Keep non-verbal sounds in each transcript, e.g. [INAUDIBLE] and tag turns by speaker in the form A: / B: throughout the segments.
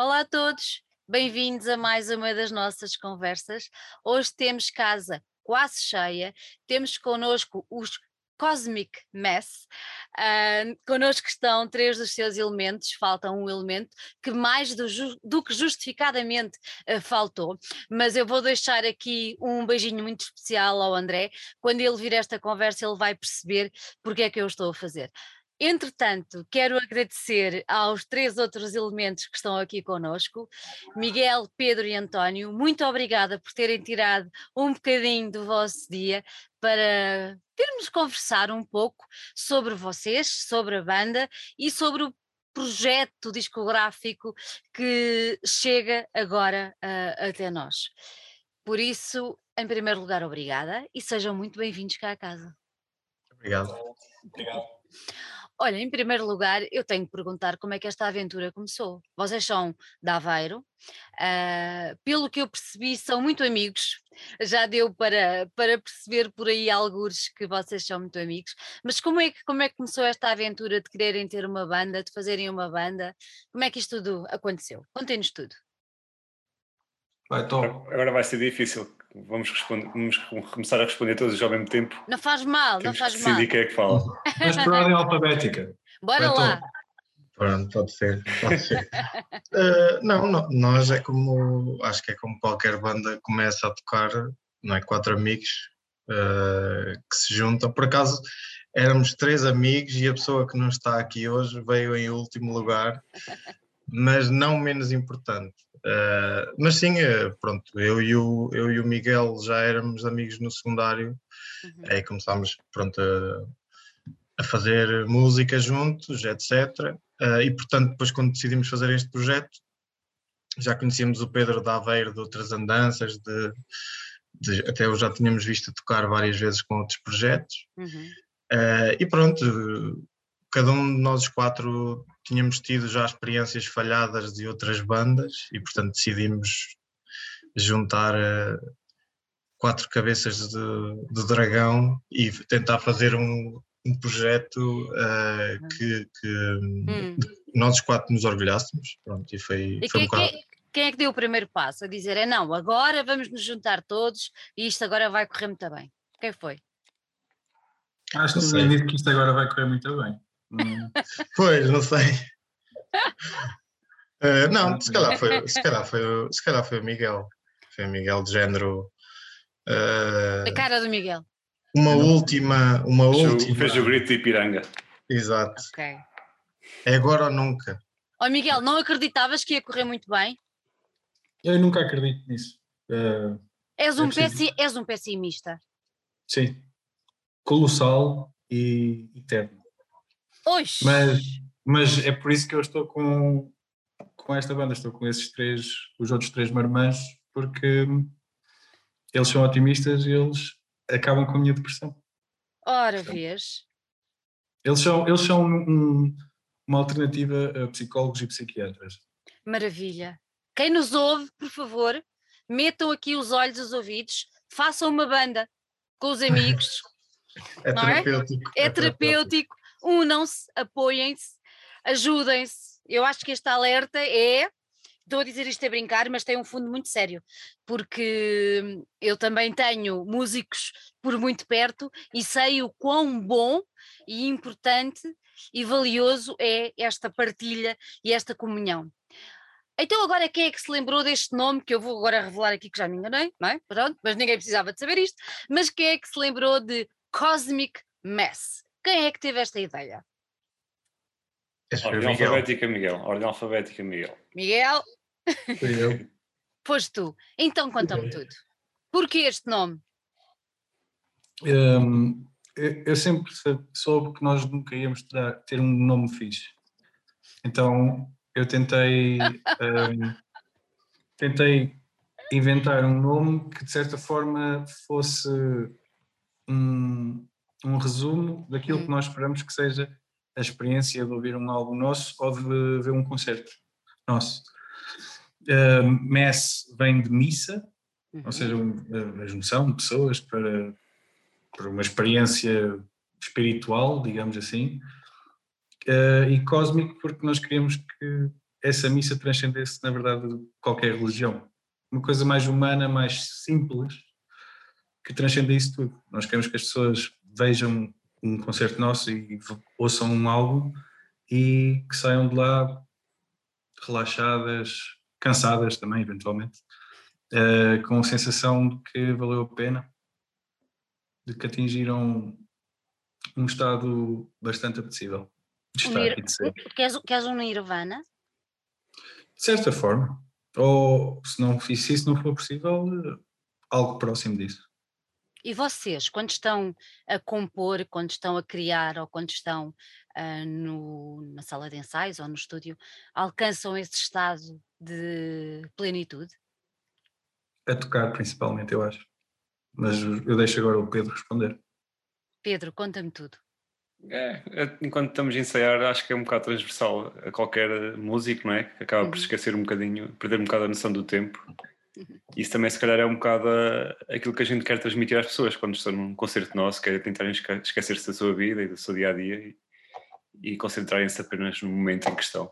A: Olá a todos, bem-vindos a mais uma das nossas conversas. Hoje temos casa quase cheia, temos connosco os Cosmic Mess. Uh, connosco estão três dos seus elementos, falta um elemento que mais do, do que justificadamente uh, faltou, mas eu vou deixar aqui um beijinho muito especial ao André. Quando ele vir esta conversa, ele vai perceber porque é que eu estou a fazer. Entretanto, quero agradecer aos três outros elementos que estão aqui conosco, Miguel, Pedro e António. Muito obrigada por terem tirado um bocadinho do vosso dia para termos conversar um pouco sobre vocês, sobre a banda e sobre o projeto discográfico que chega agora uh, até nós. Por isso, em primeiro lugar, obrigada e sejam muito bem-vindos cá à casa.
B: Obrigado. Obrigado.
A: Olha, em primeiro lugar, eu tenho que perguntar como é que esta aventura começou. Vocês são de Aveiro, uh, pelo que eu percebi, são muito amigos. Já deu para, para perceber por aí alguns que vocês são muito amigos. Mas como é, que, como é que começou esta aventura de quererem ter uma banda, de fazerem uma banda? Como é que isto tudo aconteceu? Contem-nos tudo.
C: Vai, Agora vai ser difícil. Vamos, responder, vamos começar a responder todos ao mesmo tempo.
A: Não faz mal,
C: Temos
A: não faz
C: que
A: mal.
C: decidir quem é que fala.
B: Mas por ordem alfabética.
A: Bora lá.
B: Pronto, pode ser. Pode ser. uh, [LAUGHS] não, não, nós é como, acho que é como qualquer banda começa a tocar, não é? Quatro amigos uh, que se juntam. Por acaso éramos três amigos e a pessoa que não está aqui hoje veio em último lugar, mas não menos importante. Uh, mas sim, uh, pronto, eu e, o, eu e o Miguel já éramos amigos no secundário, uhum. aí começámos pronto, a, a, fazer música juntos, etc. Uh, e portanto, depois quando decidimos fazer este projeto, já conhecíamos o Pedro da Aveiro de outras andanças, de, de, até eu já tínhamos visto tocar várias vezes com outros projetos. Uhum. e pronto, cada um de nós quatro tínhamos tido já experiências falhadas de outras bandas e, portanto, decidimos juntar uh, quatro cabeças de, de, dragão e tentar fazer um, um projeto uh, que, que hum. nós os quatro nos orgulhássemos. Pronto, e foi,
A: e
B: foi
A: quem,
B: um bocado.
A: Quem, quem é que deu o primeiro passo a dizer é não, agora vamos nos juntar todos e isto agora vai correr muito bem? Quem foi?
C: Acho que ninguém disse que isto agora vai correr muito bem.
B: Hum. pois, não sei. [LAUGHS] Uh, não, se calhar, foi, se, calhar foi, se calhar foi o Miguel. Foi o Miguel de género. Uh,
A: a cara do Miguel.
B: Uma não. última. Uma
C: fez
B: última.
C: Fez o grito de Ipiranga.
B: Exato.
A: Ok.
B: É agora ou nunca.
A: Ó oh, Miguel, não acreditavas que ia correr muito bem?
C: Eu nunca acredito nisso. Uh,
A: és, um pessi, és um pessimista.
C: Sim. Colossal e eterno.
A: Oxi.
C: Mas, mas é por isso que eu estou com, com esta banda, estou com esses três, os outros três marmãs, porque eles são otimistas e eles acabam com a minha depressão.
A: Ora, vês?
C: Eles são, eles são um, uma alternativa a psicólogos e psiquiatras.
A: Maravilha. Quem nos ouve, por favor, metam aqui os olhos, os ouvidos, façam uma banda com os amigos. [LAUGHS]
B: é, terapêutico,
A: é? é terapêutico unam-se, apoiem-se, ajudem-se. Eu acho que este alerta é. Estou a dizer isto a brincar, mas tem um fundo muito sério, porque eu também tenho músicos por muito perto e sei o quão bom e importante e valioso é esta partilha e esta comunhão. Então agora quem é que se lembrou deste nome que eu vou agora revelar aqui que já me enganei, não é? Pronto, mas ninguém precisava de saber isto, mas quem é que se lembrou de Cosmic Mess? Quem é que teve esta ideia?
C: Ordem alfabética, Miguel. Ordem alfabética, Miguel.
A: Miguel?
B: Fui eu. [LAUGHS]
A: Pois tu. Então conta-me tudo. Porquê este nome?
C: Um, eu sempre soube que nós nunca íamos ter, ter um nome fixe. Então eu tentei [LAUGHS] um, tentei inventar um nome que de certa forma fosse um, um resumo daquilo que hum. nós esperamos que seja a experiência de ouvir um álbum nosso ou de ver um concerto nosso. Uh, Mess vem de missa, uhum. ou seja, um, a junção de pessoas para, para uma experiência espiritual, digamos assim, uh, e cósmico porque nós queremos que essa missa transcendesse, na verdade, qualquer religião. Uma coisa mais humana, mais simples, que transcende isso tudo. Nós queremos que as pessoas vejam um concerto nosso e ouçam um álbum e que saiam de lá relaxadas, cansadas também, eventualmente, uh, com a sensação de que valeu a pena, de que atingiram um estado bastante apetecível
A: de estar e de ser. Queres, queres um Nirvana?
C: De certa forma. Ou se não se isso não for possível, algo próximo disso.
A: E vocês, quando estão a compor, quando estão a criar ou quando estão uh, no, na sala de ensaios ou no estúdio, alcançam esse estado de plenitude?
C: A tocar, principalmente, eu acho. Mas eu deixo agora o Pedro responder.
A: Pedro, conta-me tudo.
D: É, é, enquanto estamos a ensaiar, acho que é um bocado transversal a qualquer músico, não é? Que acaba uhum. por esquecer um bocadinho, perder um bocado a noção do tempo. Isso também, se calhar, é um bocado aquilo que a gente quer transmitir às pessoas quando estão num concerto nosso, que é tentarem esquecer-se da sua vida e do seu dia a dia e, e concentrarem-se apenas no momento em questão.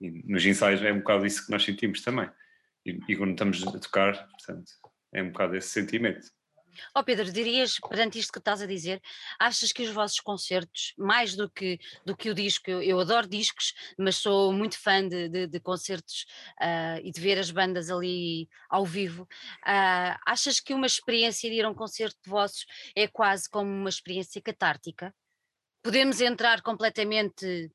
D: E nos ensaios é um bocado isso que nós sentimos também. E, e quando estamos a tocar, portanto, é um bocado esse sentimento.
A: Oh Pedro, dirias, perante isto que estás a dizer, achas que os vossos concertos, mais do que, do que o disco, eu, eu adoro discos, mas sou muito fã de, de, de concertos uh, e de ver as bandas ali ao vivo, uh, achas que uma experiência de ir a um concerto de vossos é quase como uma experiência catártica? Podemos entrar completamente,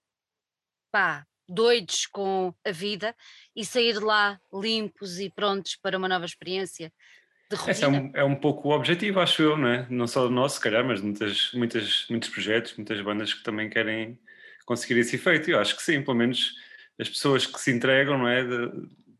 A: pá, doidos com a vida e sair lá limpos e prontos para uma nova experiência?
D: Esse é um, é um pouco o objetivo, acho eu, não é? Não só do nosso, se calhar, mas de muitas, muitas, muitos projetos, muitas bandas que também querem conseguir esse efeito. Eu acho que sim, pelo menos as pessoas que se entregam, não é? De,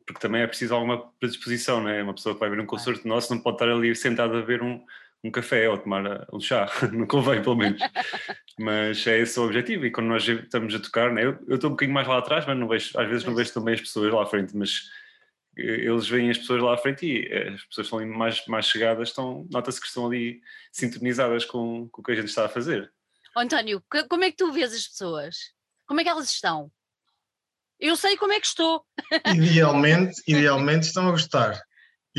D: porque também é preciso alguma predisposição, não é? Uma pessoa que vai ver um concerto nosso não pode estar ali sentada a ver um, um café ou tomar uh, um chá, [LAUGHS] não convém, pelo menos. [LAUGHS] mas é esse o objetivo. E quando nós estamos a tocar, né? eu, eu estou um bocadinho mais lá atrás, mas não vejo, às vezes não vejo também as pessoas lá à frente, mas eles veem as pessoas lá à frente e eh, as pessoas estão ali mais, mais chegadas, estão, nota-se que estão ali sintonizadas com, com o que a gente está a fazer.
A: Oh, António, como é que tu vês as pessoas? Como é que elas estão? Eu sei como é que estou.
B: Idealmente, idealmente estão a gostar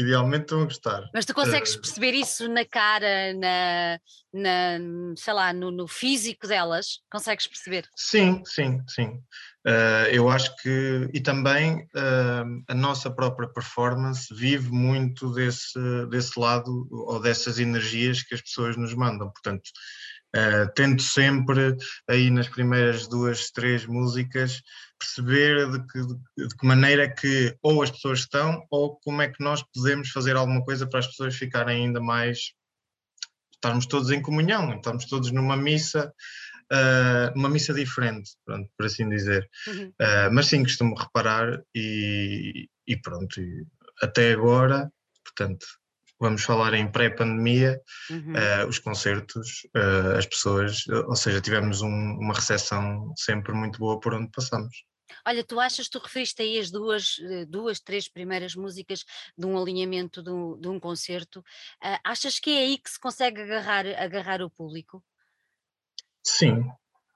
B: idealmente estão a gostar.
A: Mas tu consegues uh, perceber isso na cara, na, na sei lá, no, no, físico delas? Consegues perceber?
B: Sim, sim, sim. Uh, eu acho que, e também uh, a nossa própria performance vive muito desse, desse lado ou dessas energias que as pessoas nos mandam. Portanto, Uh, tento sempre, aí nas primeiras duas, três músicas, perceber de que, de que maneira é que ou as pessoas estão ou como é que nós podemos fazer alguma coisa para as pessoas ficarem ainda mais. estarmos todos em comunhão, estamos todos numa missa. Uh, uma missa diferente, pronto, por assim dizer. Uhum. Uh, mas sim, costumo reparar e, e pronto, e até agora, portanto, vamos falar em pré-pandemia, uhum. uh, os concertos, uh, as pessoas, ou seja, tivemos um, uma recepção sempre muito boa por onde passamos.
A: Olha, tu achas, tu referiste aí as duas, eh, duas três primeiras músicas de um alinhamento de um, de um concerto, uh, achas que é aí que se consegue agarrar, agarrar o público?
B: Sim,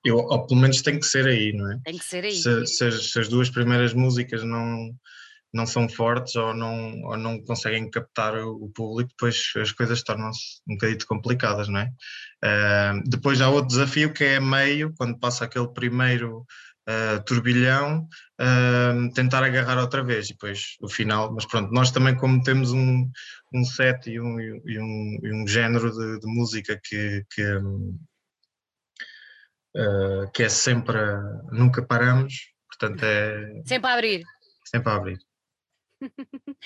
B: eu, ou pelo menos tem que ser aí, não é?
A: Tem que ser aí.
B: Se, se, as, se as duas primeiras músicas não, não são fortes ou não, ou não conseguem captar o, público, depois as coisas tornam-se um bocadinho complicadas, não é? Uh, depois há outro desafio que é meio, quando passa aquele primeiro uh, turbilhão, uh, tentar agarrar outra vez e depois o final, mas pronto, nós também como temos um, um set e um, e um, e um género de, de, música que, que, que é sempre, nunca paramos, portanto é...
A: Sempre a abrir.
B: Sempre a abrir. [LAUGHS]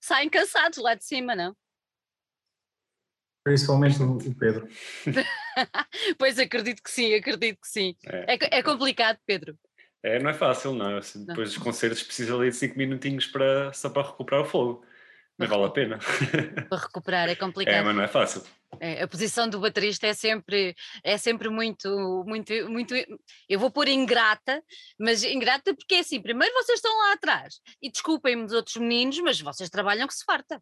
A: Saem cansados lá de cima, não?
C: Principalmente o Pedro. [LAUGHS]
A: pois acredito que sim, acredito que sim. É, é, é complicado, Pedro.
D: É, não é fácil, não. Assim, depois dos concertos precisa ali de 5 minutinhos para, só para recuperar o fogo. Mas vale a pena. [LAUGHS]
A: Para recuperar é complicado.
D: É, mas não é fácil.
A: É, a posição do baterista é sempre, é sempre muito, muito, muito. Eu vou pôr ingrata, mas ingrata porque é assim: primeiro vocês estão lá atrás e desculpem-me os outros meninos, mas vocês trabalham que se farta.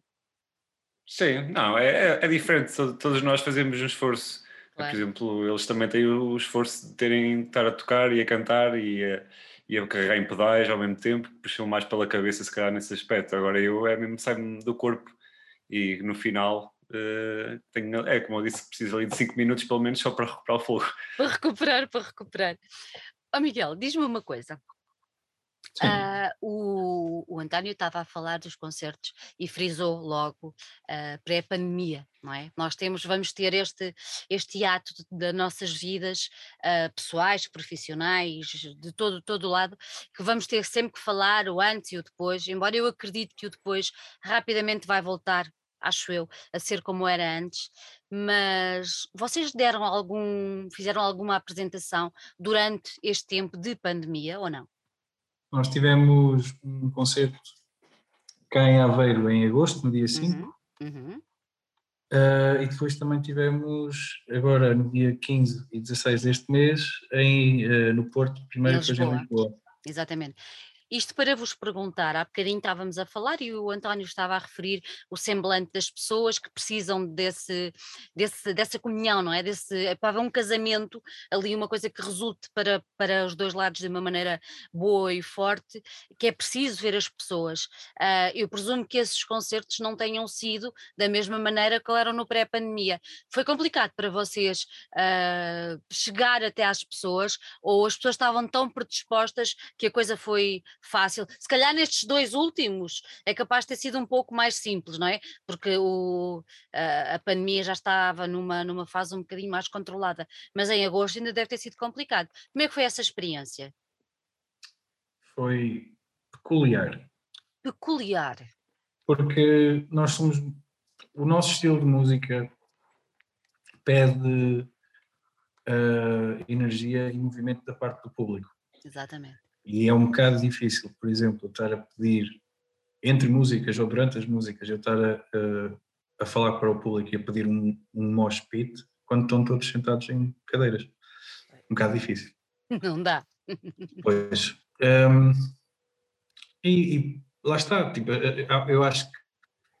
D: Sim, não, é, é, é diferente. Todos nós fazemos um esforço. Claro. Por exemplo, eles também têm o esforço de terem de estar a tocar e a cantar e a, e a carregar em pedais ao mesmo tempo, puxou mais pela cabeça se calhar nesse aspecto. Agora eu é mesmo sai-me do corpo e no final uh, tenho, é como eu disse, preciso ali de 5 minutos pelo menos só para recuperar o fogo.
A: Para recuperar, para recuperar. Oh, Miguel, diz-me uma coisa. Uh, o, o António estava a falar dos concertos e frisou logo uh, pré-pandemia, não é? Nós temos, vamos ter este, este ato das nossas vidas uh, pessoais, profissionais, de todo, todo lado, que vamos ter sempre que falar o antes e o depois, embora eu acredite que o depois rapidamente vai voltar acho eu, a ser como era antes, mas vocês deram algum, fizeram alguma apresentação durante este tempo de pandemia ou não?
C: Nós tivemos um concerto cá em Aveiro em agosto, no dia 5. Uhum, uhum. Uh, e depois também tivemos, agora no dia 15 e 16 deste mês, em, uh, no Porto, primeiro depois em Lisboa.
A: Exatamente. Isto para vos perguntar, há bocadinho estávamos a falar e o António estava a referir o semblante das pessoas que precisam desse, desse, dessa comunhão, não é? Desse, é para um casamento, ali uma coisa que resulte para, para os dois lados de uma maneira boa e forte, que é preciso ver as pessoas. Uh, eu presumo que esses concertos não tenham sido da mesma maneira que eram no pré-pandemia. Foi complicado para vocês uh, chegar até às pessoas ou as pessoas estavam tão predispostas que a coisa foi fácil. Se calhar nestes dois últimos é capaz de ter sido um pouco mais simples, não é? Porque o, a, a pandemia já estava numa, numa fase um bocadinho mais controlada, mas em agosto ainda deve ter sido complicado. Como é que foi essa experiência?
C: Foi peculiar.
A: Peculiar.
C: Porque nós somos. O nosso estilo de música pede uh, energia e movimento da parte do público.
A: Exatamente.
C: E é um bocado difícil, por exemplo, estar a pedir entre músicas ou durante as músicas, eu estar a, a, a falar para o público e a pedir um, um mosh pit quando estão todos sentados em cadeiras. Um bocado difícil. [LAUGHS]
A: Não dá.
C: Pois. Um, e, e, lá está, tipo, eu acho que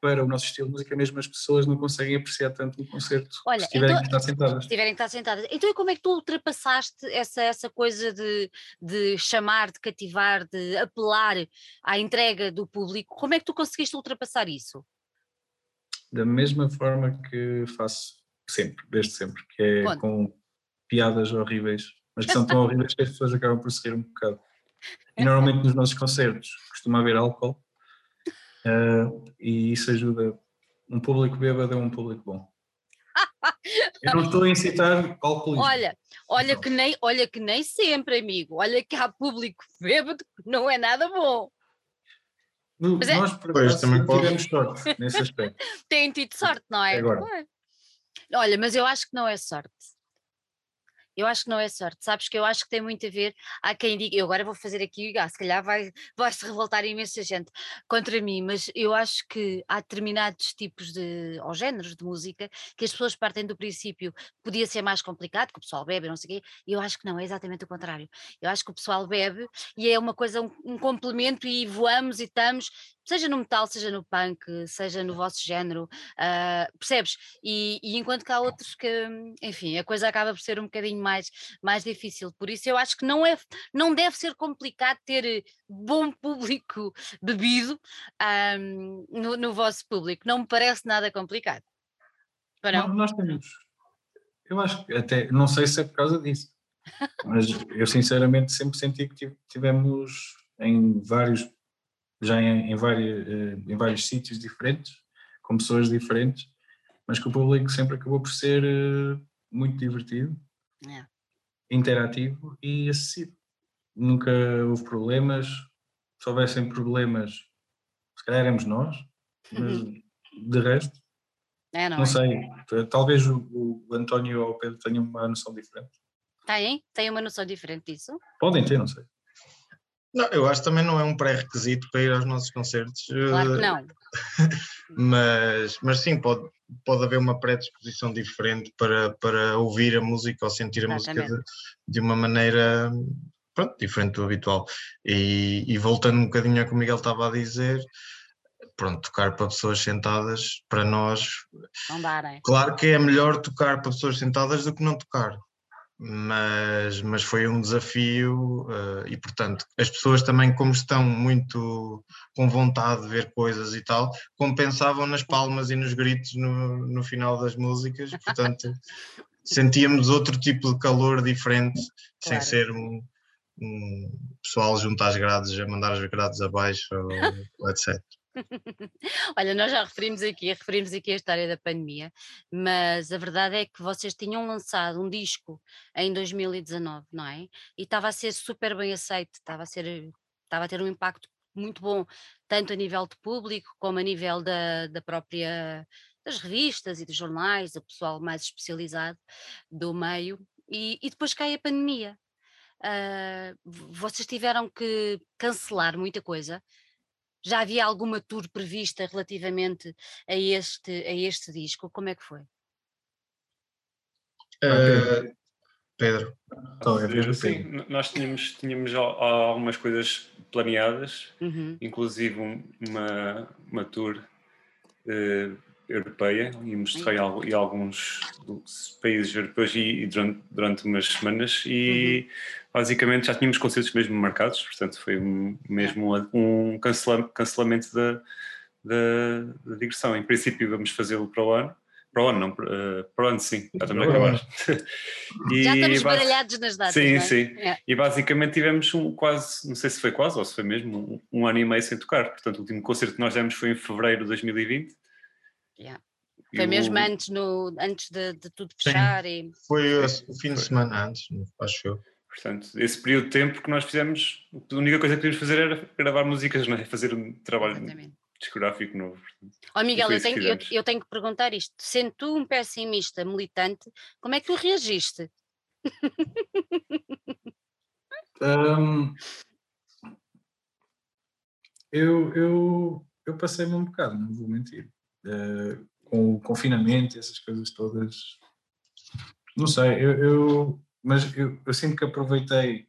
C: para o nosso estilo de música, mesmo as pessoas não conseguem apreciar tanto um concerto
A: Olha,
C: se tiverem então, que estar sentadas.
A: Se tiverem que estar sentadas. Então, e como é que tu ultrapassaste essa, essa coisa de, de chamar, de cativar, de apelar à entrega do público? Como é que tu conseguiste ultrapassar isso?
C: Da mesma forma que faço sempre, desde sempre, que é com piadas horríveis, mas que são tão horríveis que as pessoas acabam por se rir um bocado. E normalmente nos nossos concertos costuma haver álcool Uh, e isso ajuda. Um público bêbado é um público bom. Eu não estou a incitar alcoolismo.
A: Olha, olha que, nem, olha que nem sempre, amigo. Olha que há público bêbado que não é nada bom.
C: Mas é- Nós, por acaso, também tivemos sorte nesse aspecto. [LAUGHS]
A: Têm tido sorte, não é?
C: Agora.
A: Olha, mas eu acho que não é sorte. Eu acho que não é sorte, sabes que eu acho que tem muito a ver. Há quem diga, eu agora vou fazer aqui, ah, se calhar vai, [LAUGHS] vai se revoltar imensa gente contra mim, mas eu acho que há determinados tipos de, ou géneros de música, que as pessoas partem do princípio podia ser mais complicado, que o pessoal bebe, não sei o quê, e eu acho que não, é exatamente o contrário. Eu acho que o pessoal bebe e é uma coisa, um, um complemento e voamos e estamos, seja no metal, seja no punk, seja no vosso género, uh, percebes? E, e, enquanto que há outros que, enfim, a coisa acaba por ser um bocadinho mais, mais difícil. Por isso eu acho que não, é, não deve ser complicado ter bom [LAUGHS] público bebido um, no, no, vosso público. Não me parece nada complicado.
C: Não, nós temos. Eu acho que até, não sei se é por causa disso, mas eu sinceramente sempre senti que tivemos em vários já em, em, vários, eh, em vários sítios diferentes, com pessoas diferentes, mas que o público sempre acabou por ser eh, muito divertido, é. interativo e acessível. Nunca houve problemas, se houvessem problemas, se calhar éramos nós, mas de resto,
A: é, não,
C: não
A: é?
C: sei, talvez o, o António ou o Pedro tenham uma noção diferente.
A: Têm? Têm uma noção diferente disso?
C: Podem ter, não sei.
B: Não, eu acho que também não é um pré-requisito para ir aos nossos concertos.
A: Claro que não. [LAUGHS]
B: mas, mas sim, pode, pode haver uma predisposição diferente para, para ouvir a música ou sentir a Exatamente. música de, de, uma maneira pronto, diferente do habitual. E, e voltando um bocadinho ao que o Miguel estava a dizer, pronto, tocar para pessoas sentadas, para nós.
A: Não darem.
B: Claro que é melhor tocar para pessoas sentadas do que não tocar mas, mas foi um desafio uh, e, portanto, as pessoas também, como estão muito com vontade de ver coisas e tal, compensavam nas palmas e nos gritos no, no final das músicas, portanto, [LAUGHS] sentíamos outro tipo de calor diferente, claro. sem ser um, um, pessoal junto às grades a mandar as grades abaixo, ou, [LAUGHS] etc. [LAUGHS]
A: Olha, nós já referimos aqui, referimos aqui a história da pandemia, mas a verdade é que vocês tinham lançado um disco em 2019, não é? E estava a ser super bem aceito, estava a ser, estava a ter um impacto muito bom, tanto a nível de público como a nível da, da própria das revistas e dos jornais, o pessoal mais especializado do meio, e, e depois cai a pandemia. Uh, vocês tiveram que cancelar muita coisa, já havia alguma tour prevista relativamente a este, a este disco? Como é que foi?
B: Uh, Pedro.
D: Então, é Pedro sim, nós tínhamos, tínhamos algumas coisas planeadas, uhum. inclusive uma, uma tour uh, europeia e mostrei uhum. em alguns países europeus e, e durante, durante umas semanas e uhum. basicamente já tínhamos concertos mesmo marcados, portanto foi mesmo um cancelamento da, da, da digressão. Em princípio vamos fazê-lo para o ano, para o ano, não, para, para o ano sim, [LAUGHS] já estamos a acabar.
A: já estamos baralhados nas datas.
D: Sim,
A: é?
D: sim. É. E basicamente tivemos um quase, não sei se foi quase ou se foi mesmo, um, um ano e meio sem tocar. Portanto, o último concerto que nós demos foi em fevereiro de 2020
A: Yeah. Foi mesmo antes, no, antes de, de tudo fechar? Sim,
B: e... Foi o fim de semana antes, acho eu.
D: Portanto, esse período de tempo que nós fizemos, a única coisa que podíamos fazer era gravar músicas, não é? fazer um trabalho Exatamente. discográfico novo.
A: Ó oh, Miguel, eu tenho, eu, eu tenho, que perguntar isto. Sendo tu um pessimista militante, como é que tu reagiste?
C: um, [LAUGHS] eu, eu, eu passei-me um bocado, não vou mentir uh, com o confinamento, essas coisas todas. Não sei, eu, eu mas eu, eu, sinto que aproveitei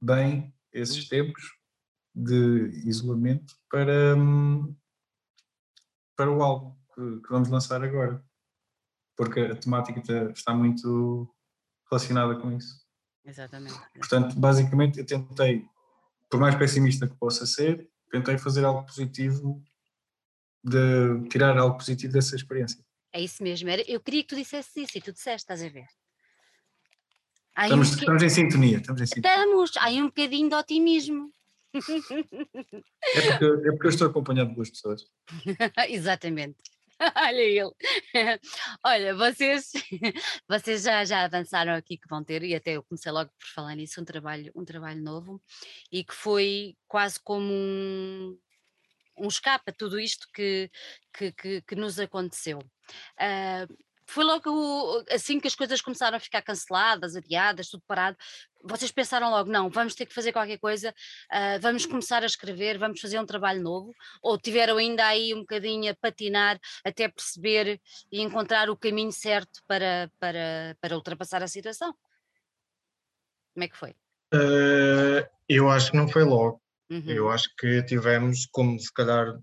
C: bem esses tempos de isolamento para, para o álbum que, que vamos lançar agora, porque a temática está muito relacionada com isso.
A: Exatamente.
C: Portanto, basicamente, eu tentei, por mais pessimista que possa ser, tentei fazer algo positivo de tirar algo positivo dessa experiência.
A: É isso mesmo. Eu queria que tu dissesse isso e tu disseste, estás a ver?
C: estamos, um estamos em sintonia. Estamos, em
A: sintonia. estamos, há um bocadinho de otimismo.
C: É porque, é porque eu estou acompanhado de duas pessoas. [LAUGHS]
A: Exatamente. [LAUGHS] Olha ele. [LAUGHS] Olha, vocês, vocês já, já avançaram aqui que vão ter, e até eu comecei logo por falar nisso, um trabalho, um trabalho novo, e que foi quase como um, um escape a tudo isto que, que, que, que nos aconteceu. Uh, foi logo assim que as coisas começaram a ficar canceladas, adiadas, tudo parado. Vocês pensaram logo, não, vamos ter que fazer qualquer coisa, uh, vamos começar a escrever, vamos fazer um trabalho novo? Ou tiveram ainda aí um bocadinho a patinar até perceber e encontrar o caminho certo para, para, para ultrapassar a situação? Como é que foi?
B: Uh, eu acho que não foi logo. Uhum. Eu acho que tivemos, como se calhar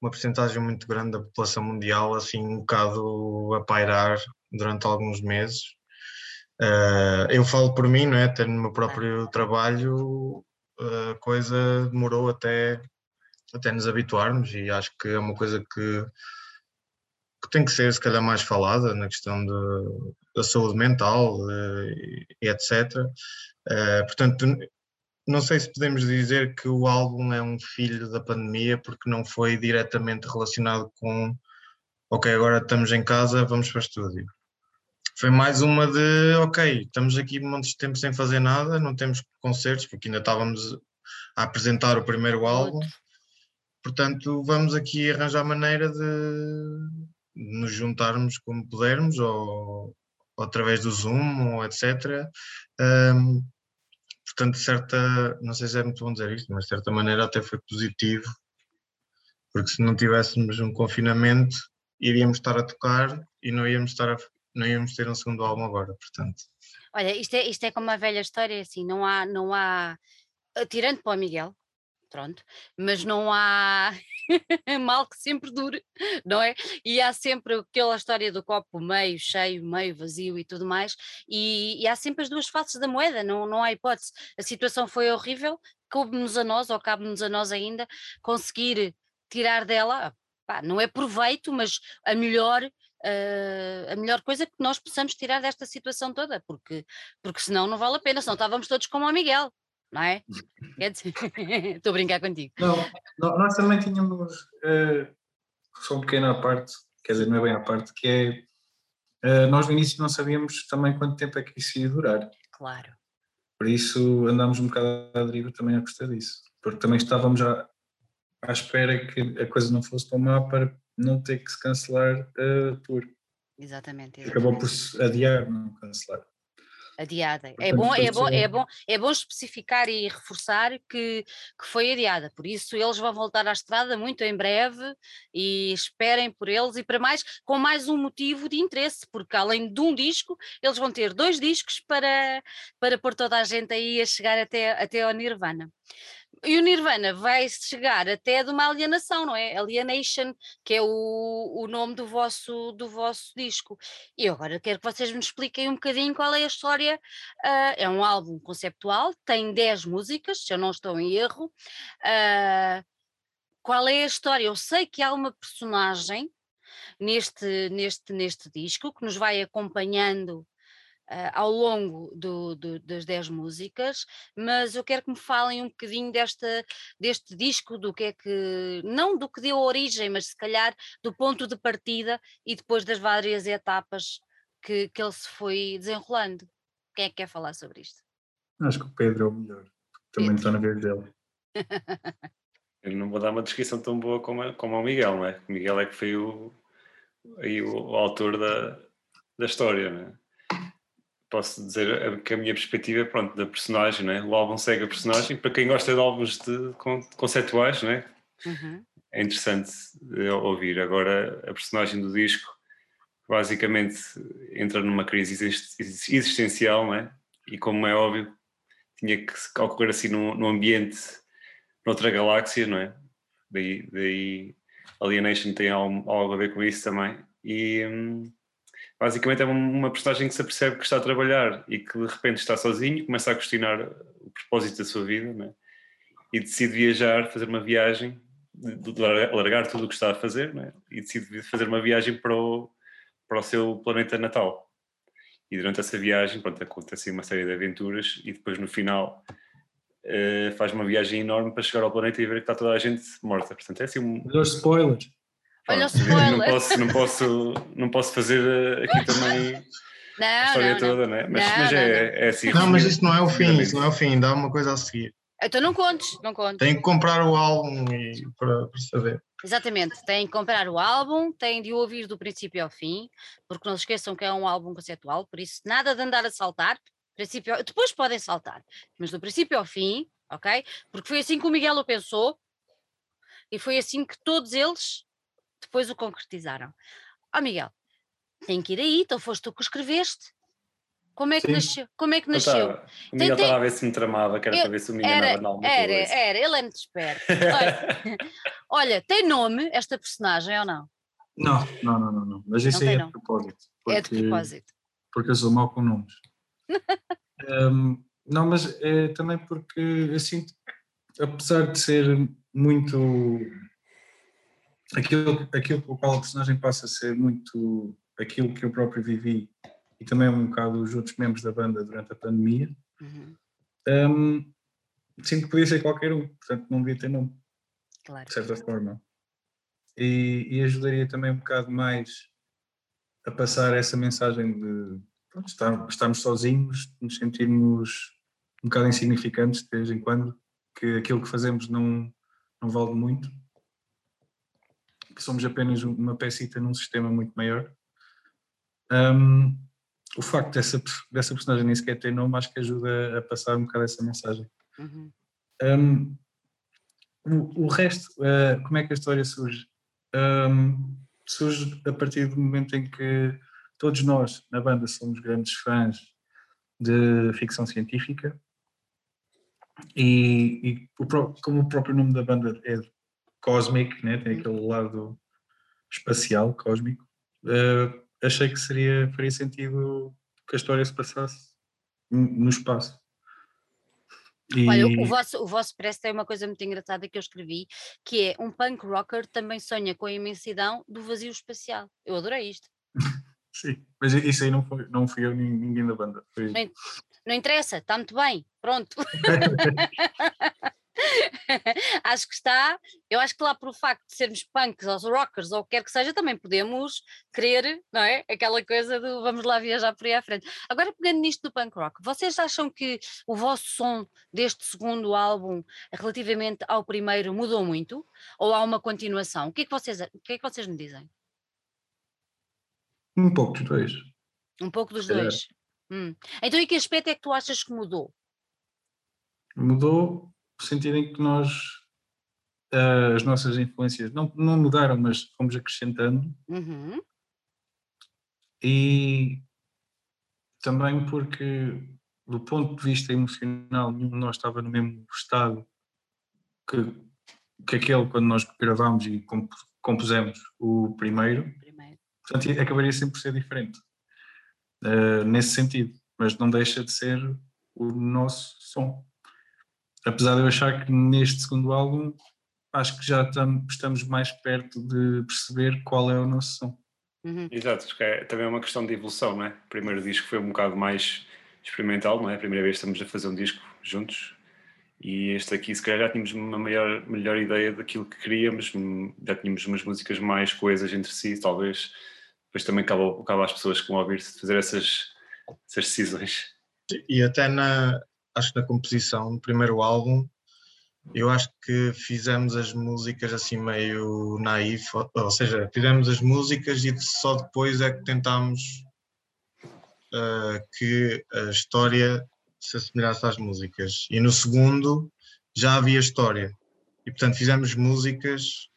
B: uma porcentagem muito grande da população mundial, assim um bocado a pairar durante alguns meses. Uh, eu falo por mim, não é? Até no meu próprio trabalho, a coisa demorou até, até nos habituarmos e acho que é uma coisa que, que tem que ser, se calhar, mais falada na questão de, da saúde mental uh, e, etc. Eh, portanto, não sei se podemos dizer que o álbum é um filho da pandemia porque não foi diretamente relacionado com ok, agora estamos em casa, vamos para o estúdio. Foi mais uma de ok, estamos aqui um monte de tempo sem fazer nada, não temos concertos, porque ainda estávamos a apresentar o primeiro álbum. Portanto, vamos aqui arranjar maneira de nos juntarmos como pudermos, ou, ou através do Zoom, ou etc. Um, portanto, certa, não sei se é muito bom dizer isto, mas de certa maneira até foi positivo, porque se não tivéssemos um confinamento, iríamos estar a tocar e não íamos estar a, não íamos ter um segundo álbum agora, portanto.
A: Olha, isto é, isto é como uma velha história, assim, não há, não há, tirando para o Miguel, pronto, mas não há [LAUGHS] mal que sempre dure, não é? E há sempre aquela história do copo meio cheio, meio vazio e tudo mais, e, e há sempre as duas faces da moeda, não, não há hipótese. A situação foi horrível, coube-nos a nós, ou cabe-nos a nós ainda, conseguir tirar dela, pá, não é proveito, mas a melhor. Uh, a melhor coisa que nós possamos tirar desta situação toda, porque, porque senão não vale a pena, senão estávamos todos como o Miguel, não é? Quer dizer, [LAUGHS] estou a brincar contigo.
C: Não, nós também tínhamos uh, só uma pequena parte, quer dizer, não é bem a parte, que é uh, nós no início não sabíamos também quanto tempo é que isso ia durar.
A: Claro.
C: Por isso andámos um bocado à deriva também a gostar disso, porque também estávamos já à espera que a coisa não fosse tão má para não ter que se cancelar a tour.
A: Exatamente, exatamente.
C: Acabou por se adiar, não cancelar
A: adiada. É bom, é bom, é bom, é bom especificar e reforçar que, que foi adiada. Por isso eles vão voltar à estrada muito em breve e esperem por eles e para mais com mais um motivo de interesse, porque além de um disco, eles vão ter dois discos para para pôr toda a gente aí a chegar até até ao Nirvana. E o Nirvana vai chegar até de uma alienação, não é? Alienation, que é o, o nome do vosso, do vosso disco. E agora quero que vocês me expliquem um bocadinho qual é a história. Uh, é um álbum conceptual, tem 10 músicas, se eu não estou em erro. Uh, qual é a história? Eu sei que há uma personagem neste, neste, neste disco que nos vai acompanhando uh, ao longo do, do, das 10 músicas, mas eu quero que me falem um bocadinho desta, deste disco, do que é que, não do que deu origem, mas se calhar do ponto de partida e depois das várias etapas que, que ele se foi desenrolando. Quem é que quer falar sobre isto?
C: Acho que o Pedro é o melhor, também está na vez dele. [LAUGHS]
D: Eu não vou dar uma descrição tão boa como, como o Miguel, não é? O Miguel é que foi o, aí o, o autor da, da história, não é? Posso dizer que a minha perspectiva é pronto, da personagem, né? o álbum segue a personagem. Para quem gosta de álbuns de, conceituais, né? Uhum. é interessante eh, ouvir. Agora, a personagem do disco basicamente entra numa crise existencial, né? e como é óbvio, tinha que ocorrer assim num, num ambiente, noutra galáxia, não é? Daí, daí Alienation tem algo, algo a ver com isso também. E. Hum, basicamente é uma personagem que se apercebe que está a trabalhar e que de repente está sozinho, começa a questionar o propósito da sua vida né? e decide viajar, fazer uma viagem, largar tudo o que está a fazer né? e decide fazer uma viagem para o, para o seu planeta natal. E durante essa viagem, pronto, acontece uma série de aventuras e depois no final uh, faz uma viagem enorme para chegar ao planeta e ver que está toda a gente morta. Portanto, é assim um...
C: spoilers.
A: Olha o spoiler.
D: Não posso, não posso, não posso fazer eh, aqui [LAUGHS] também não, a história não, toda, não. né? Mas, não, mas é, é, assim.
B: Não, mas isso não é o fim, isso não é o fim, dá uma coisa a seguir.
A: Então não contes, não contes.
B: Tem que comprar o álbum e, para, para saber.
A: Exatamente, têm que comprar o álbum, têm de ouvir do princípio ao fim, porque não se esqueçam que é um álbum conceptual, por isso nada de andar a saltar, princípio, depois podem saltar, mas do princípio ao fim, ok? Porque foi assim que o Miguel o pensou e foi assim que todos eles depois o concretizaram. Ó oh, Miguel, tem que ir aí, então foste tu que escreveste. Como é que Sim. nasceu? Como é que nasceu?
D: Tava, o Miguel estava a ver se me tramava, que era eu, para ver se o menino era, andava na
A: Era, coisa. era, ele é muito esperto. Olha, [LAUGHS] olha, tem nome esta personagem ou não?
C: Não, não, não, não, não. Mas isso aí é de propósito.
A: Porque, é de propósito.
C: Porque eu sou mau com nomes. [LAUGHS] um, não, mas é também porque assim, apesar de ser muito aquilo, aquilo com o qual a personagem passa a ser muito aquilo que eu próprio vivi e também um bocado os outros membros da banda durante a pandemia, uhum. um, sinto que podia ser qualquer um, portanto não devia ter nome, claro. de certa forma. E, e, ajudaria também um bocado mais a passar essa mensagem de pronto, estar, estarmos sozinhos, nos sentirmos um bocado insignificantes de vez em quando, que aquilo que fazemos não, não vale muito que somos apenas uma pecita num sistema muito maior. Um, o facto dessa, dessa personagem nem sequer ter nome acho que ajuda a passar um bocado essa mensagem. Uhum. Um, o, o, resto, uh, como é que a história surge? Um, surge a partir do momento em que todos nós na banda somos grandes fãs de ficção científica E, e o, como o próprio nome da banda é Cosmic, né? tem aquele lado espacial, cósmico, uh, achei que seria, faria sentido que a história se passasse no espaço.
A: E... Olha, o vosso, o vosso press tem uma coisa muito engraçada que eu escrevi, que é um punk rocker também sonha com a imensidão do vazio espacial. Eu adorei isto. [LAUGHS]
C: Sim, mas isso aí não, foi, não fui eu nem ninguém da banda.
A: Não, não interessa, está muito bem, pronto. [LAUGHS] [LAUGHS] acho que está, eu acho que lá por o facto de sermos punks ou rockers ou o que quer que seja, também podemos querer, não é? Aquela coisa do vamos lá viajar por aí à frente. Agora, pegando nisto do punk rock, vocês acham que o vosso som deste segundo álbum, relativamente ao primeiro, mudou muito? Ou há uma continuação? O que é que vocês, o que é que vocês me dizem?
C: Um pouco dos dois.
A: Um pouco dos dois. Hum. Então, em que aspecto é que tu achas que mudou?
C: Mudou no sentido em que nós, uh, as nossas influências não, não mudaram, mas fomos acrescentando.
A: Uhum.
C: E também porque, do ponto de vista emocional, nenhum de nós estava no mesmo estado que, que aquele quando nós gravámos e compusemos o primeiro.
A: primeiro.
C: Portanto, acabaria sempre por ser diferente uh, nesse sentido, mas não deixa de ser o nosso som apesar de eu achar que neste segundo álbum acho que já estamos mais perto de perceber qual é o nosso som.
D: Uhum. Exato, acho que é também uma questão de evolução, não é? O primeiro disco foi um bocado mais experimental, não é? A primeira vez estamos a fazer um disco juntos e este aqui se calhar já tínhamos uma maior, melhor ideia daquilo que queríamos, já tínhamos umas músicas mais coesas entre si, talvez depois também cabe, cabe às pessoas que vão ouvir fazer essas, essas decisões.
B: E até na, acho que na composição do primeiro álbum, eu acho que fizemos as músicas assim meio naif, ou seja, fizemos as músicas e só depois é que tentámos uh, que a história se assemelhasse às músicas. E no segundo já havia história. E portanto fizemos músicas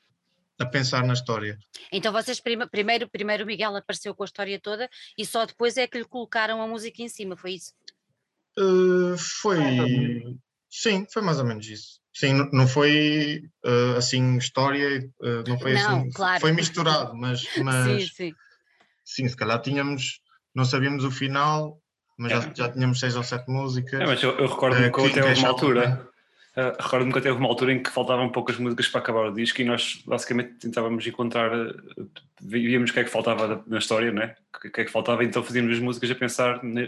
B: a pensar na história.
A: Então vocês prima, primeiro, primeiro Miguel apareceu com a história toda e só depois é que lhe colocaram a música em cima, foi isso?
B: Uh, foi. Sim, foi mais ou menos isso. Sim, não foi uh, assim história, uh, não foi
A: não,
B: assim.
A: Claro.
B: Foi misturado, mas, [LAUGHS] mas
A: sim, sim.
B: sim, se calhar tínhamos, não sabíamos o final, mas é. já, já tínhamos seis ou sete músicas.
D: É, mas eu, eu recordo-me que até houve uma altura Uh, Recordo-me que até houve uma altura em que faltavam poucas músicas para acabar o disco e nós basicamente tentávamos encontrar, uh, víamos o que é que faltava na história, né? o que é que faltava, então fazíamos as músicas a pensar na,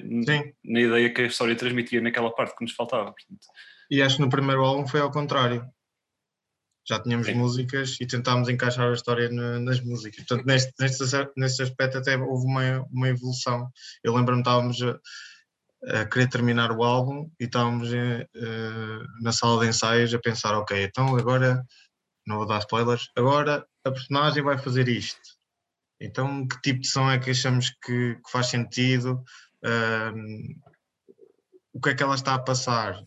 D: na ideia que a história transmitia naquela parte que nos faltava. Portanto.
B: E acho que no primeiro álbum foi ao contrário. Já tínhamos Sim. músicas e tentámos encaixar a história nas músicas. Portanto, neste, neste, neste aspecto até houve uma, uma evolução. Eu lembro-me estávamos a querer terminar o álbum e estávamos uh, na sala de ensaios a pensar, ok, então agora, não vou dar spoilers, agora a personagem vai fazer isto. Então que tipo de som é que achamos que, que faz sentido? Uh, o que é que ela está a passar?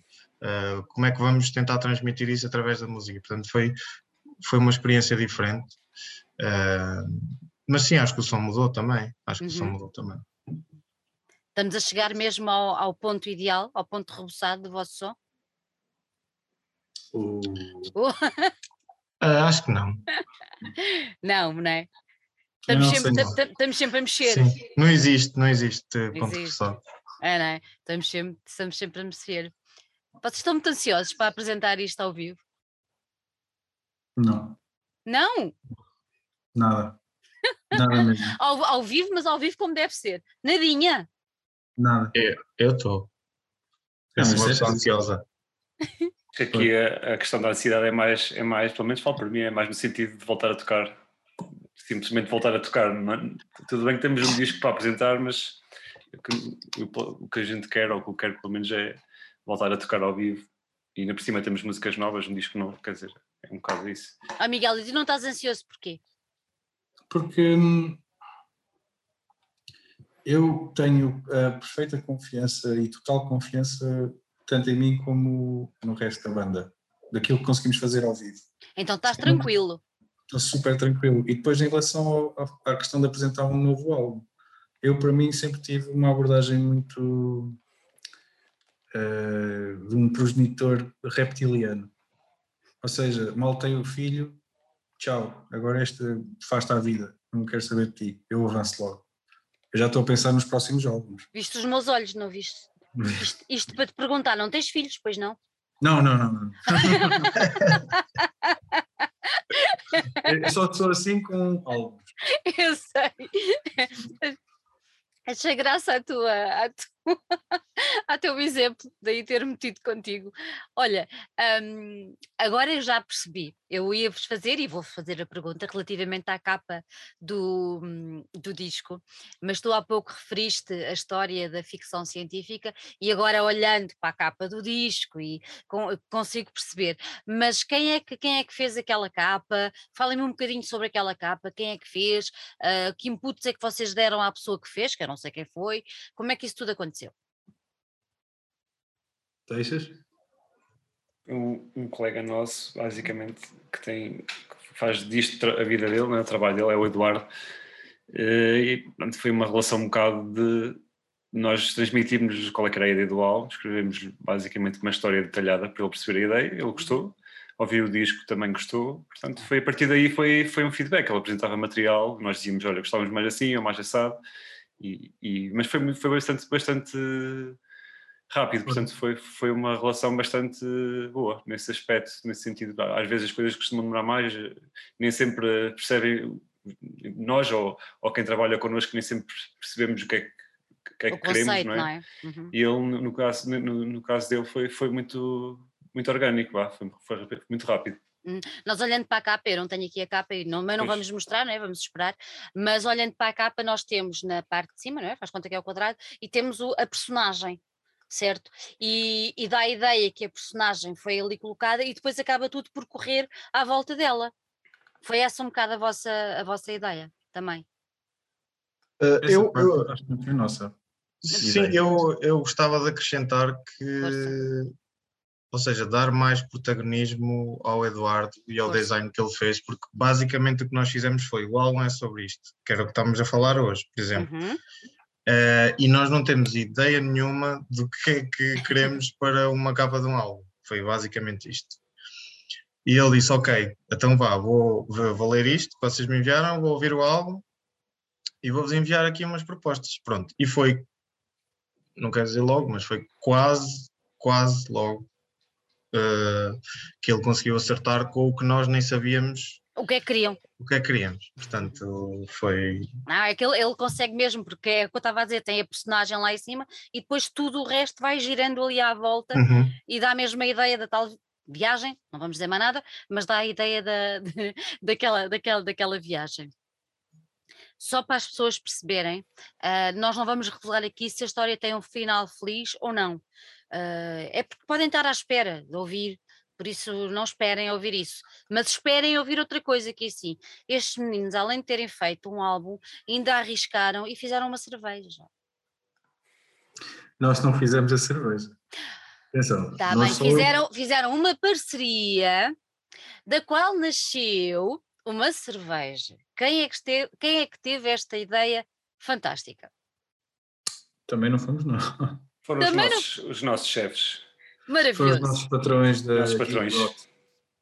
B: Uh, como é que vamos tentar transmitir isso através da música? Portanto, foi, foi uma experiência diferente. mas sim, acho que o som mudou também. Acho que uhum. o som uhum. mudou também.
A: Estamos a chegar mesmo ao, ao ponto ideal, ao ponto rebuçado do vosso som?
B: Uh. Uh. Uh, acho que não. [LAUGHS]
A: não, não é? Estamos, não sempre, estamos sempre a mexer.
B: Sim. Não existe, não existe ponto rebuçado.
A: É, não é? Estamos sempre, estamos sempre a mexer. Vocês estão muito ansiosos para apresentar isto ao vivo?
C: Não.
A: Não?
C: Nada. Nada mesmo. [LAUGHS]
A: ao, ao vivo, mas ao vivo como deve ser. Nadinha.
C: Nada.
B: Eu estou. Eu sou uma pessoa ansiosa.
D: Aqui a, a, questão da ansiedade é mais, é mais, pelo menos falo para mim, é mais no sentido de voltar a tocar. Simplesmente voltar a tocar. É? Tudo bem que temos um disco para apresentar, mas o que, o que a gente quer, ou o que eu quero pelo menos é voltar a tocar ao vivo. E ainda por cima temos músicas novas, um disco novo, quer dizer, é um bocado isso.
A: Ah, Miguel, e tu não estás ansioso porquê?
C: Porque hum, eu tenho a perfeita confiança e total confiança tanto em mim como no resto da banda, daquilo que conseguimos fazer ao vivo.
A: Então estás tranquilo.
C: Estou super tranquilo. E depois em relação ao, à questão de apresentar um novo álbum, eu para mim sempre tive uma abordagem muito uh, de um progenitor reptiliano. Ou seja, mal tem o filho, tchau, agora este faz-te a vida, não quero saber de ti, eu avanço logo. Eu já estou a pensar nos próximos álbuns.
A: Viste os meus olhos, não viste? Isto, [LAUGHS] isto para te perguntar, não tens filhos, pois não?
C: Não, não, não. não. [LAUGHS] eu só sou assim com álbuns.
A: Eu sei. Achei graça a tua, a tua, [LAUGHS] a teu exemplo, daí ter metido contigo. Olha, um, agora eu já percebi, eu ia-vos fazer e vou fazer a pergunta relativamente à capa do, hum, do disco, mas tu há pouco referiste a história da ficção científica e agora olhando para a capa do disco e com, consigo perceber, mas quem é que, quem é que fez aquela capa? Falem-me um bocadinho sobre aquela capa, quem é que fez, uh, que inputs é que vocês deram à pessoa que fez, que eu não sei quem foi, como é que isso tudo aconteceu?
C: Deixas?
D: Um, um, colega nosso, basicamente, que tem que faz disto a vida dele, né, o trabalho dele, é o Eduardo. Eh, e pronto, foi uma relação um bocado de nós transmitimos qual é que era a ideia do álbum, escrevemos basicamente uma história detalhada para ele perceber a ideia, ele gostou, ouviu o disco, também gostou, portanto foi a partir daí foi, foi um feedback, ele apresentava material, nós dizíamos, olha, gostávamos mais assim ou mais assado, e, e, mas foi, foi bastante, bastante rápido, portanto foi, foi uma relação bastante boa nesse aspecto, nesse sentido. Às vezes as coisas costumam demorar mais, nem sempre percebem, nós ou, ou quem trabalha connosco, nem sempre percebemos o que é que, que, é que queremos, conceito, não é? Não é? Uhum. E ele, no caso, no, no, caso dele, foi, foi muito, muito orgânico, foi, foi muito rápido.
A: Hum, nós olhando para a capa, eu não tenho aqui a capa, não, mas não vamos mostrar, não é? vamos esperar, mas olhando para a capa nós temos na parte de cima, não é? faz conta que é o quadrado, e temos o, a personagem, certo? E, e, dá a ideia que a personagem foi ali colocada e depois acaba tudo por correr à volta dela. Foi essa um bocado a vossa, a vossa ideia também?
B: Uh, eu, eu, nossa. Sim, eu, eu gostava de acrescentar que, Força. Ou seja, dar mais protagonismo ao Eduardo e ao design que ele fez, porque basicamente o que nós fizemos foi o álbum é sobre isto, que era o que estamos a falar hoje, por exemplo. Uhum. Uh, e nós não temos ideia nenhuma do que é que [LAUGHS] queremos para uma capa de um álbum. Foi basicamente isto. E ele disse: Ok, então vá, vou, vou ler isto que vocês me enviaram, vou ouvir o álbum e vou-vos enviar aqui umas propostas. Pronto. E foi, não quero dizer logo, mas foi quase, quase logo uh, que ele conseguiu acertar com o que nós nem sabíamos
A: o que é que queriam.
B: O que é que queríamos, portanto foi...
A: Não, é que ele, ele consegue mesmo, porque é o que eu estava a dizer, tem a personagem lá em cima e depois tudo o resto vai girando ali à volta uhum. e dá mesmo a ideia da tal viagem, não vamos dizer mais nada, mas dá a ideia da, de, [LAUGHS] daquela, daquela, daquela viagem. Só para as pessoas perceberem, uh, nós não vamos revelar aqui se a história tem um final feliz ou não. Uh, é porque podem estar à espera de ouvir por isso não esperem ouvir isso, mas esperem ouvir outra coisa que é assim, estes meninos além de terem feito um álbum, ainda arriscaram e fizeram uma cerveja.
C: Nós não fizemos a cerveja. Atenção,
A: tá bem, fizeram, fizeram uma parceria da qual nasceu uma cerveja. Quem é que, esteve, quem é que teve esta ideia fantástica?
C: Também não fomos nós.
D: Foram os nossos, não... os nossos chefes.
A: Maravilhoso.
C: Foram os nossos patrões da. Nossos patrões.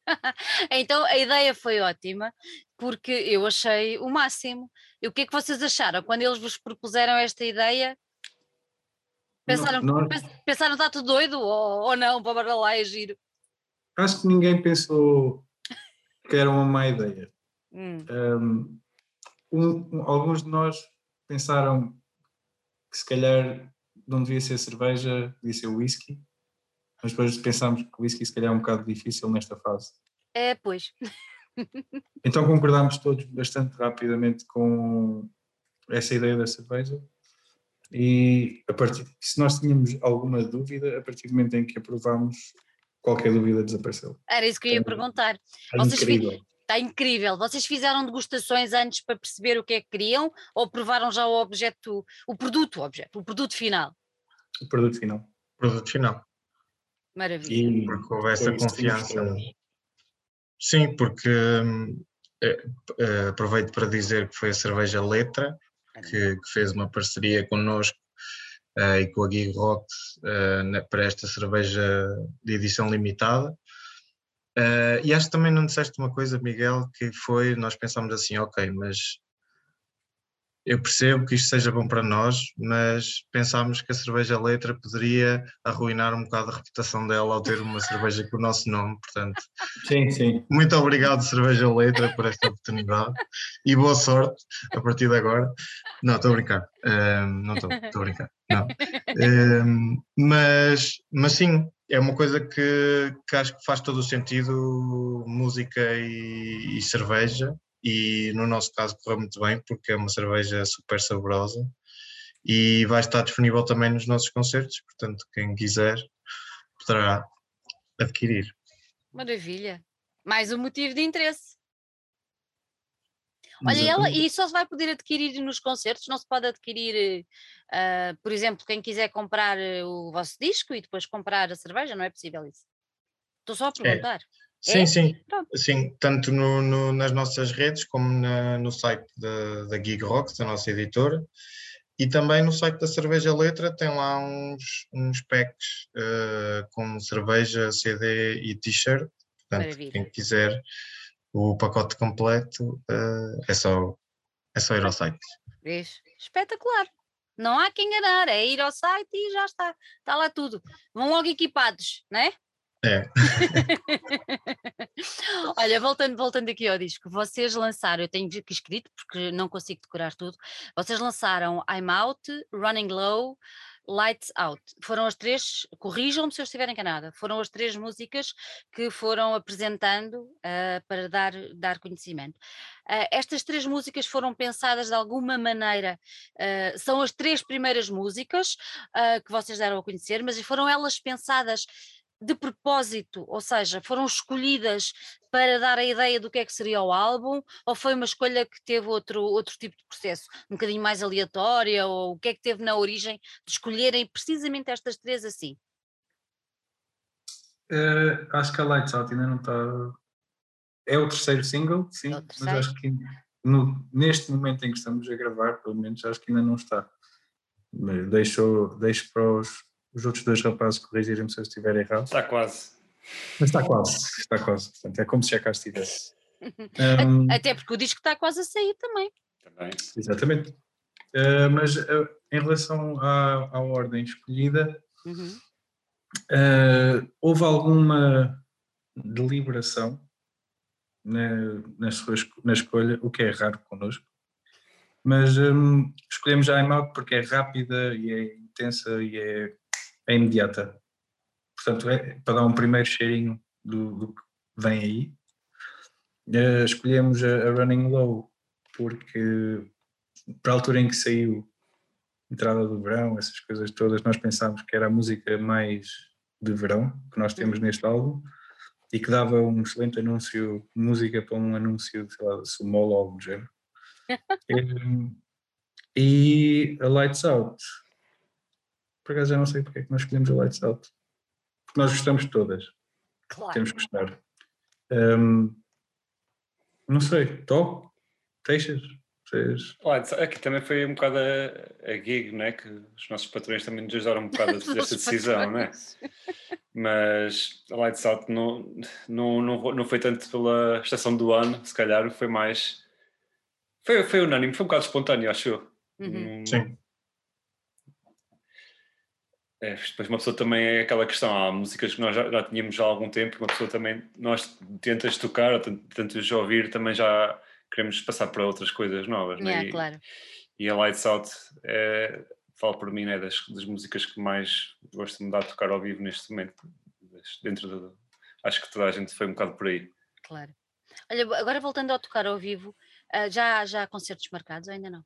C: [LAUGHS]
A: então a ideia foi ótima, porque eu achei o máximo. E o que é que vocês acharam quando eles vos propuseram esta ideia? Pensaram, não, nós... pensaram está tudo doido ou, ou não? Para lá é giro.
C: Acho que ninguém pensou que era uma má ideia. Hum. Um, um, alguns de nós pensaram que se calhar não devia ser cerveja, devia ser whisky mas depois pensámos que o whisky se calhar é um bocado difícil nesta fase.
A: É, pois. [LAUGHS]
C: então concordámos todos bastante rapidamente com essa ideia da cerveja e a partir se nós tínhamos alguma dúvida, a partir do momento em que aprovámos, qualquer dúvida desapareceu.
A: Era isso que eu ia então, perguntar.
C: Vocês incrível.
A: Está incrível. Vocês fizeram degustações antes para perceber o que é que queriam ou provaram já o objeto, o produto, o objeto, o produto final?
C: O produto final.
B: O produto final.
A: Maravilha.
B: E porque houve essa confiança. Sim, porque uh, aproveito para dizer que foi a cerveja Letra que, que fez uma parceria connosco uh, e com a Gig Rock uh, para esta cerveja de edição limitada. Uh, e acho que também não disseste uma coisa, Miguel, que foi, nós pensámos assim, ok, mas eu percebo que isto seja bom para nós, mas pensámos que a cerveja letra poderia arruinar um bocado a reputação dela ao ter uma [LAUGHS] cerveja com o nosso nome, portanto.
C: Sim, sim.
B: Muito obrigado, cerveja letra, por esta oportunidade e boa sorte a partir de agora. Não, estou a brincar. Um, não estou, estou a brincar. Não. Um, mas, mas sim, é uma coisa que, que acho que faz todo o sentido música e, e cerveja e no nosso caso correu muito bem porque é uma cerveja super saborosa e vai estar disponível também nos nossos concertos, portanto quem quiser poderá adquirir.
A: Maravilha. Mais um motivo de interesse. Olha, ela, e só se vai poder adquirir nos concertos, não se pode adquirir, uh, por exemplo, quem quiser comprar eh, o vosso disco e depois comprar a cerveja, não é possível isso? Estou só a é. perguntar. É.
B: Sim, é? sim, sim, tanto no, no, nas nossas redes como na, no site da, da Gig Rocks, da nossa editora, e também no site da Cerveja Letra tem lá uns, uns packs uh, com cerveja, CD e t-shirt. Portanto, Maravilha. quem quiser o pacote completo uh, é, só, é só ir ao site.
A: Vês? Espetacular. Não há quem enganar, é ir ao site e já está. Está lá tudo. Vão logo equipados, não é?
B: É. [LAUGHS]
A: Olha, voltando, voltando aqui ao disco, vocês lançaram, eu tenho aqui escrito porque não consigo decorar tudo, vocês lançaram I'm Out, Running Low, Lights Out. Foram as três, corrijam-me se eu estiver enganada, foram as três músicas que foram apresentando uh, para dar, dar conhecimento. Uh, estas três músicas foram pensadas de alguma maneira, uh, são as três primeiras músicas que vocês deram a conhecer, mas foram elas pensadas de propósito, ou seja, foram escolhidas para dar a ideia do que é que seria o álbum, ou foi uma escolha que teve outro, outro tipo de processo, um bocadinho mais aleatória, ou o que é que teve na origem de escolherem precisamente estas três assim?
C: Uh, acho que a Lights Out ainda não está. É o terceiro single, sim, é terceiro. mas acho que no, neste momento em que estamos a gravar, pelo menos, acho que ainda não está. Deixo, deixo para os os outros dois rapazes corrigirem-me se eu estiver errado.
D: Está quase.
C: Mas está quase, está quase. Portanto, é como se já cá estivesse. [LAUGHS]
A: Um, Até porque o disco está quase a sair também.
D: Também.
C: Exatamente. Uh, mas uh, em relação à, à ordem escolhida, uhum. uh, houve alguma deliberação na, na, sua, na escolha, o que é raro connosco, mas um, escolhemos a iMac porque é rápida e é intensa e é é imediata. Portanto, é para dar um primeiro cheirinho do, do que vem aí. Uh, escolhemos a, a, Running Low porque para a altura em que saiu entrada do verão, essas coisas todas, nós pensámos que era a música mais de verão que nós temos neste álbum e que dava um excelente anúncio, música para um anúncio, sei lá, Sumol ou algo do género. [LAUGHS] e a Lights Out por acaso já não sei porque é que nós escolhemos a Lights Out. Porque nós gostamos de todas. Claro. Temos que gostar. Um, não sei, Tó? Teixas? Vocês...
D: Aqui também foi um bocado a, a gig, não é? Que os nossos patrões também nos ajudaram um bocado a [LAUGHS] fazer esta decisão, não é? Mas a Lights Out não, não, não, não foi tanto pela estação do ano, se calhar foi mais. Foi, foi unânime, foi um bocado espontâneo, acho eu.
B: Uhum. Sim.
D: É, depois uma pessoa também é aquela questão, há músicas que nós já, já tínhamos há algum tempo, uma pessoa também, nós tentas tocar, tentas ouvir, também já queremos passar para outras coisas novas,
A: é, né? e, claro.
D: e a Lights Out é, falo por mim, é das, das músicas que mais gosto de me dar a tocar ao vivo neste momento, dentro do, acho que toda a gente foi um bocado por aí.
A: Claro. Olha, agora voltando a tocar ao vivo, ah, já, já há concertos marcados ou ainda não?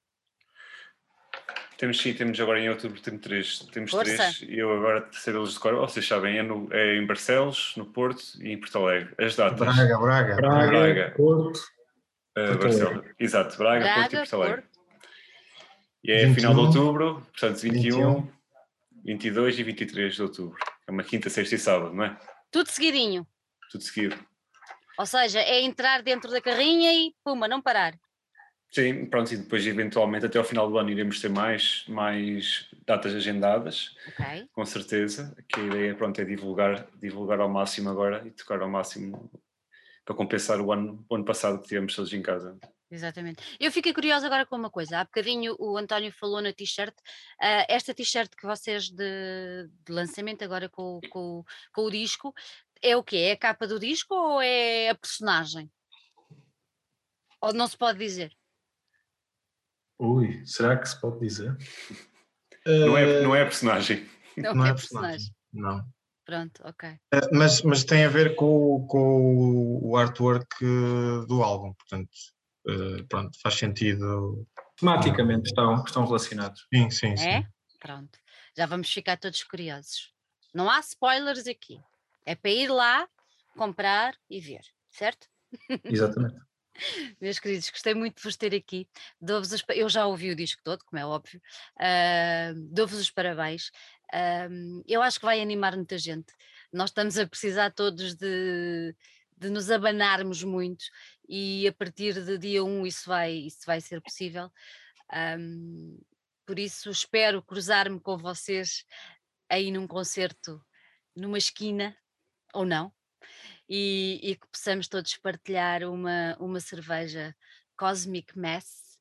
D: Temos sim, temos agora em outubro, temos três. Temos Força. três. Eu agora terceiro eles de cor, vocês sabem, é, no, é em Barcelos, no Porto e em Porto Alegre. As datas.
B: Braga, Braga.
C: Braga, Braga Porto.
D: Uh, Barcelos. Exato, Braga, Braga, Porto e Porto Alegre. Porto. E é 21, final de outubro, portanto 21, 21, 22 e 23 de outubro. É uma quinta, sexta e sábado, não é?
A: Tudo seguidinho.
D: Tudo seguido.
A: Ou seja, é entrar dentro da carrinha e puma, não parar.
D: Sim, pronto, e depois eventualmente até ao final do ano iremos ter mais, mais datas agendadas,
A: Ok.
D: com certeza, que a ideia pronto, é divulgar, divulgar ao máximo agora e tocar ao máximo para compensar o ano, o ano passado que tivemos todos em casa.
A: Exatamente. Eu fiquei curiosa agora com uma coisa. Há bocadinho o António falou na t-shirt. ah, esta t-shirt que vocês de, de lançamento agora com, o- com, com o disco, é o quê? É a capa do disco ou é a personagem? Ou não se pode dizer?
C: Ui, será que se pode dizer?
D: Não é,
B: Eh,
D: não é a personagem.
A: Não,
B: não
A: é
B: é
A: a
B: personagem. Não.
A: Pronto, ok.
B: Eh, Mas, mas tem a ver com, o- com o artwork eh, do álbum, portanto, pronto, faz sentido.
C: Tematicamente estão, estão relacionados.
B: Sim, sim, sim.
A: É? Pronto. Já vamos ficar todos curiosos. Não há spoilers aqui. É para ir lá, comprar e ver, certo?
C: Exatamente. [LAUGHS]
A: Meus queridos, gostei muito de vos ter aqui. Dou-vos os Eu já ouvi o disco todo, como é óbvio. Ah, Dou-vos os parabéns. Ah, eu acho que vai animar muita gente. Nós estamos a precisar todos de, de nos abanarmos muito e a partir de dia 1 isso vai, isso vai ser possível. Ah, por isso espero cruzar-me com vocês aí num concerto numa esquina ou não e, e que possamos todos partilhar uma, uma cerveja Cosmic Mess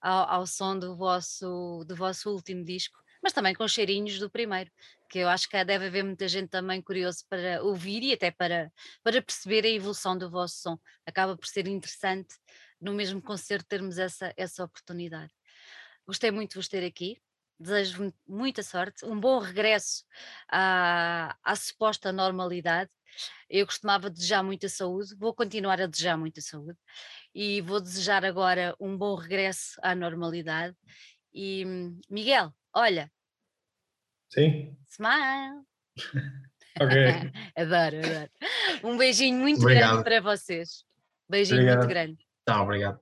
A: ao, ao som do vosso, do vosso último disco, mas também com cheirinhos do primeiro, que eu acho que deve haver muita gente também curioso para ouvir e até para, para perceber a evolução do vosso som. Acaba por ser interessante no mesmo concerto termos essa, essa oportunidade. Gostei muito de vos ter aqui. Desejo muita sorte, um bom regresso à, à suposta normalidade. Eu costumava desejar muita saúde, vou continuar a desejar muita saúde e vou desejar agora um bom regresso à normalidade. E Miguel, olha,
C: Sim?
A: smile!
C: Ok. [LAUGHS]
A: adoro, adoro. Um beijinho muito
B: Obrigado.
A: grande para vocês. Beijinho
C: Obrigado.
A: muito grande.
B: Tá, obrigado.